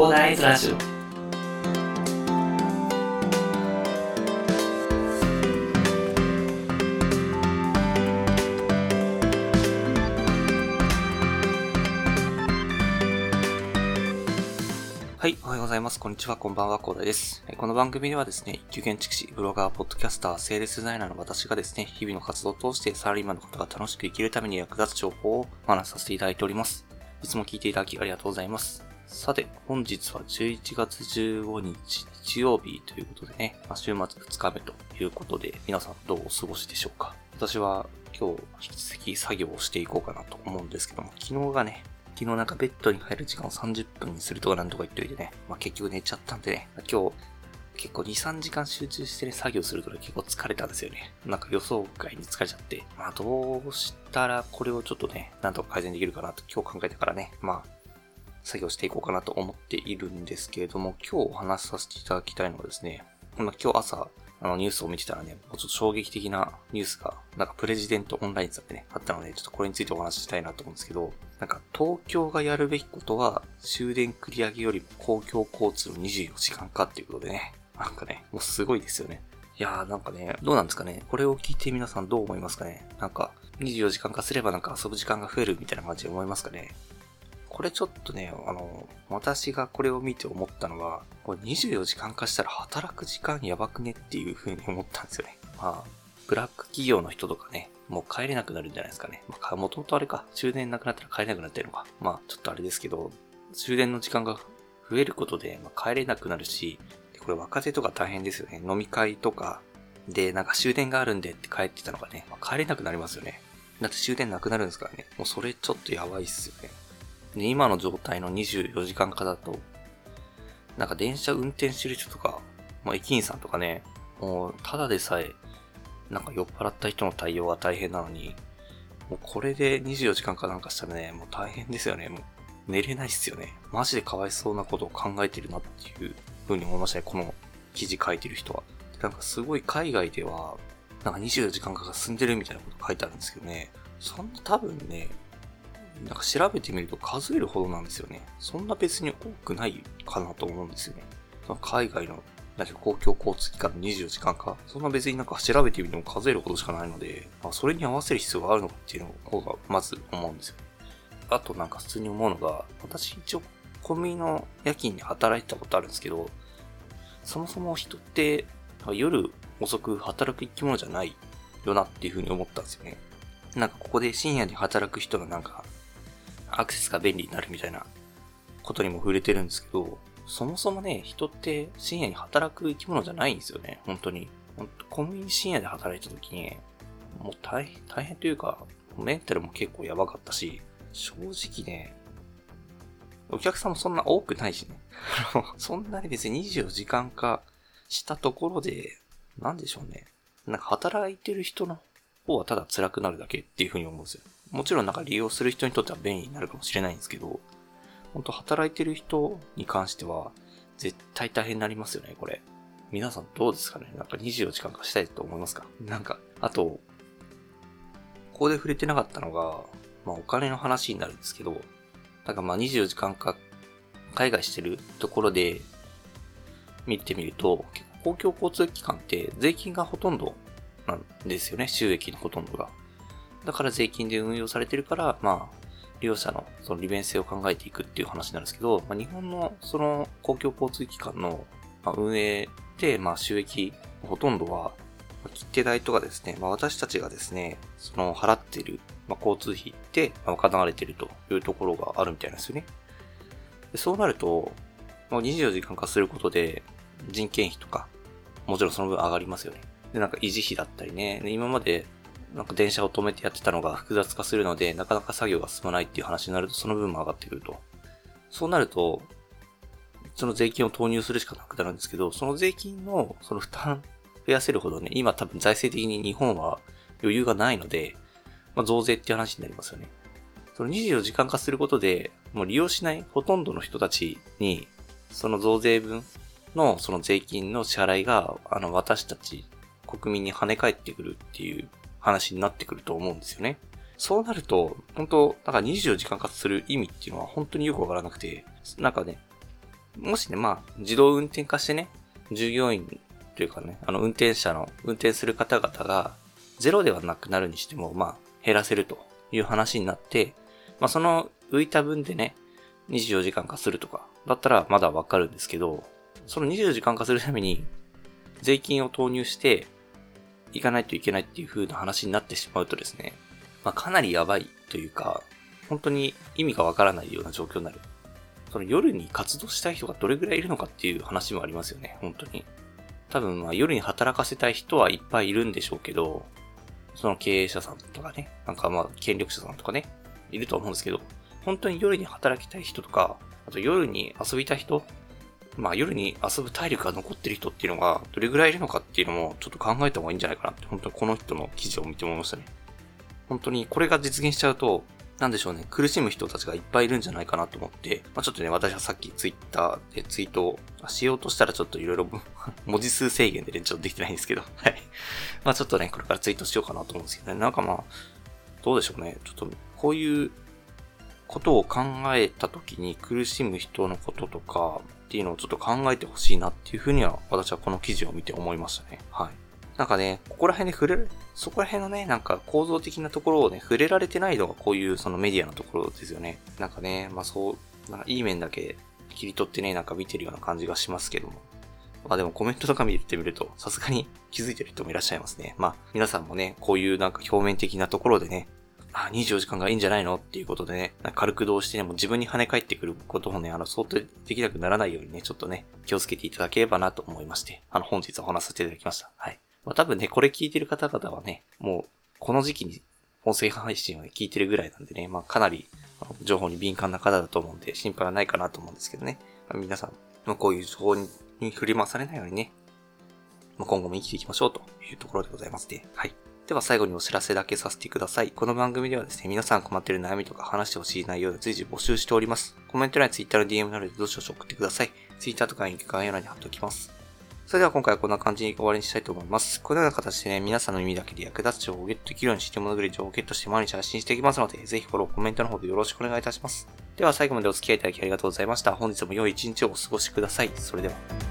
コーダーイズラジオはい、おはようございます。こんにちは、こんばんは、コーダです。この番組ではですね、一級建築士、ブロガー、ポッドキャスター、セールスデザイナーの私がですね、日々の活動を通してサラリーマンの方が楽しく生きるために役立つ情報をお話しさせていただいております。いつも聞いていただきありがとうございます。さて、本日は11月15日、日曜日ということでね、まあ週末2日目ということで、皆さんどうお過ごしでしょうか？私は今日引き続き作業をしていこうかなと思うんですけども、昨日がね、昨日なんかベッドに入る時間を30分にするとかなんとか言っといてね、まあ結局寝ちゃったんでね、今日結構2、3時間集中してね、作業するとね、結構疲れたんですよね。なんか予想外に疲れちゃって、まあどうしたらこれをちょっとね、なんとか改善できるかなと今日考えてからね、まあ、作業していこうかなと思っているんですけれども、今日お話しさせていただきたいのはですね、今日朝、あのニュースを見てたらね、もうちょっと衝撃的なニュースが、なんかプレジデントオンラインさんでね、あったので、ちょっとこれについてお話ししたいなと思うんですけど、なんか東京がやるべきことは終電繰り上げよりも公共交通の24時間化っていうことでね、なんかね、もうすごいですよね。いやーなんかね、どうなんですかね？これを聞いて皆さんどう思いますかね？なんか、24時間化すればなんか遊ぶ時間が増えるみたいな感じで思いますかね？これちょっとね、あの、私がこれを見て思ったのは、これ24時間化したら働く時間やばくねっていう風に思ったんですよね。まあ、ブラック企業の人とかね、もう帰れなくなるんじゃないですかね。まあ、もともとあれか、終電なくなったら帰れなくなってるのか。まあ、ちょっとあれですけど、終電の時間が増えることで、まあ、帰れなくなるし、でこれ若手とか大変ですよね。飲み会とかで、なんか終電があるんでって帰ってたのがね、まあ、帰れなくなりますよね。だって終電なくなるんですからね。もうそれちょっとやばいっすよね。で、今の状態の24時間化だと、なんか電車運転してる人とか、まあ駅員さんとかね、もうただでさえ、なんか酔っ払った人の対応が大変なのに、もうこれで24時間化なんかしたらね、もう大変ですよね。もう寝れないっすよね。マジでかわいそうなことを考えてるなっていう風に思いましたね。この記事書いてる人は。なんかすごい海外では、なんか24時間化が進んでるみたいなこと書いてあるんですけどね。そんな多分ね、なんか調べてみると数えるほどなんですよね。そんな別に多くないかなと思うんですよね。その海外の、なんか公共交通機関の24時間か。そんな別になんか調べてみても数えるほどしかないので、まあ、それに合わせる必要があるのかっていうの方がまず思うんですよ。あとなんか普通に思うのが、私一応コンビニの夜勤で働いてたことあるんですけど、そもそも人って夜遅く働く生き物じゃないよなっていうふうに思ったんですよね。なんかここで深夜に働く人のなんかアクセスが便利になるみたいなことにも触れてるんですけど、そもそもね、人って深夜に働く生き物じゃないんですよね、本当に。本当コンビニ深夜で働いた時に、もう大変、大変というか、メンタルも結構やばかったし、正直ね、お客さんもそんな多くないしね。そんなに別に24時間化したところで、なんでしょうね。なんか働いてる人の方はただ辛くなるだけっていうふうに思うんですよ。もちろんなんか利用する人にとっては便利になるかもしれないんですけど、本当働いてる人に関しては、絶対大変になりますよね、これ。皆さんどうですかね？なんか24時間化したいと思いますか？なんか、あと、ここで触れてなかったのが、まあお金の話になるんですけど、なんかまあ24時間化、海外してるところで見てみると、公共交通機関って税金がほとんどなんですよね、収益のほとんどが。だから税金で運用されてるから、まあ、利用者のその利便性を考えていくっていう話なんですけど、まあ、日本のその公共交通機関の運営で、まあ、収益ほとんどは、切手代とかですね、まあ、私たちがですね、その払ってる、まあ、交通費でまあ賄われてるというところがあるみたいなんですよね。でそうなると、まあ、24時間化することで人件費とか、もちろんその分上がりますよね。で、なんか維持費だったりね、今までなんか電車を止めてやってたのが複雑化するので、なかなか作業が進まないっていう話になると、その分も上がってくると。そうなると、その税金を投入するしかなくなるんですけど、その税金のその負担増やせるほどね、今多分財政的に日本は余裕がないので、まあ、増税っていう話になりますよね。その24時間化することで、もう利用しないほとんどの人たちに、その増税分のその税金の支払いが、あの、私たち国民に跳ね返ってくるっていう話になってくると思うんですよね。そうなると、本当なんか24時間化する意味っていうのは本当によくわからなくて、なんかね、もしね、まあ、自動運転化してね、従業員というかね、あの、運転者の、運転する方々が、ゼロではなくなるにしても、まあ、減らせるという話になって、まあ、その浮いた分でね、24時間化するとか、だったらまだわかるんですけど、その24時間化するために、税金を投入して、行かないといけないっていう風な話になってしまうとですね、まあ、かなりやばいというか、本当に意味がわからないような状況になる。その夜に活動したい人がどれぐらいいるのかっていう話もありますよね、本当に。多分、まあ夜に働かせたい人はいっぱいいるんでしょうけど、その経営者さんとかね、なんかまあ権力者さんとかね、いると思うんですけど、本当に夜に働きたい人とか、あと夜に遊びたい人、まあ夜に遊ぶ体力が残ってる人っていうのがどれぐらいいるのかっていうのもちょっと考えた方がいいんじゃないかなって、本当にこの人の記事を見て思いましたね。本当にこれが実現しちゃうと、なんでしょうね、苦しむ人たちがいっぱいいるんじゃないかなと思って、まあ、ちょっとね、私はさっきツイッターでツイートをしようとしたらちょっといろいろ文字数制限でね、ちょっとできてないんですけど、はい。まあちょっとね、これからツイートしようかなと思うんですけどね、なんかまあ、どうでしょうね、ちょっとこういうことを考えた時に苦しむ人のこととかっていうのをちょっと考えてほしいなっていうふうには私はこの記事を見て思いましたね。はい。なんかね、ここら辺で触れる、そこら辺のね、なんか構造的なところをね、触れられてないのがこういうそのメディアのところですよね。なんかね、まあそう、なんかいい面だけ切り取ってね、なんか見てるような感じがしますけども。まあでもコメントとか見てみると、さすがに気づいてる人もいらっしゃいますね。まあ皆さんもね、こういうなんか表面的なところでね、あ、24時間がいいんじゃないの？っていうことでね、軽く動してね、もう自分に跳ね返ってくることをね、あの、想定できなくならないようにね、ちょっとね、気をつけていただければなと思いまして、あの、本日お話させていただきました。はい。まあ、多分ね、これ聞いてる方々はね、もう、この時期に音声配信を、ね、聞いてるぐらいなんでね、まあ、かなり、情報に敏感な方だと思うんで、心配はないかなと思うんですけどね。まあ、皆さん、まあ、こういう情報に振り回されないようにね、まあ、今後も生きていきましょうというところでございますね。はい。では最後にお知らせだけさせてください。この番組ではですね、皆さん困ってる悩みとか話してほしい内容で随時募集しております。コメント欄や Twitter の DM などでどしどし送ってください。Twitter とかリンク概要欄に貼っておきます。それでは今回はこんな感じに終わりにしたいと思います。このような形でね、皆さんの耳だけで役立つ情報をゲットできるようにしてもらうぐらい情報をゲットして毎日発信していきますので、ぜひフォロー、コメントの方でよろしくお願いいたします。では最後までお付き合いいただきありがとうございました。本日も良い一日をお過ごしください。それでは。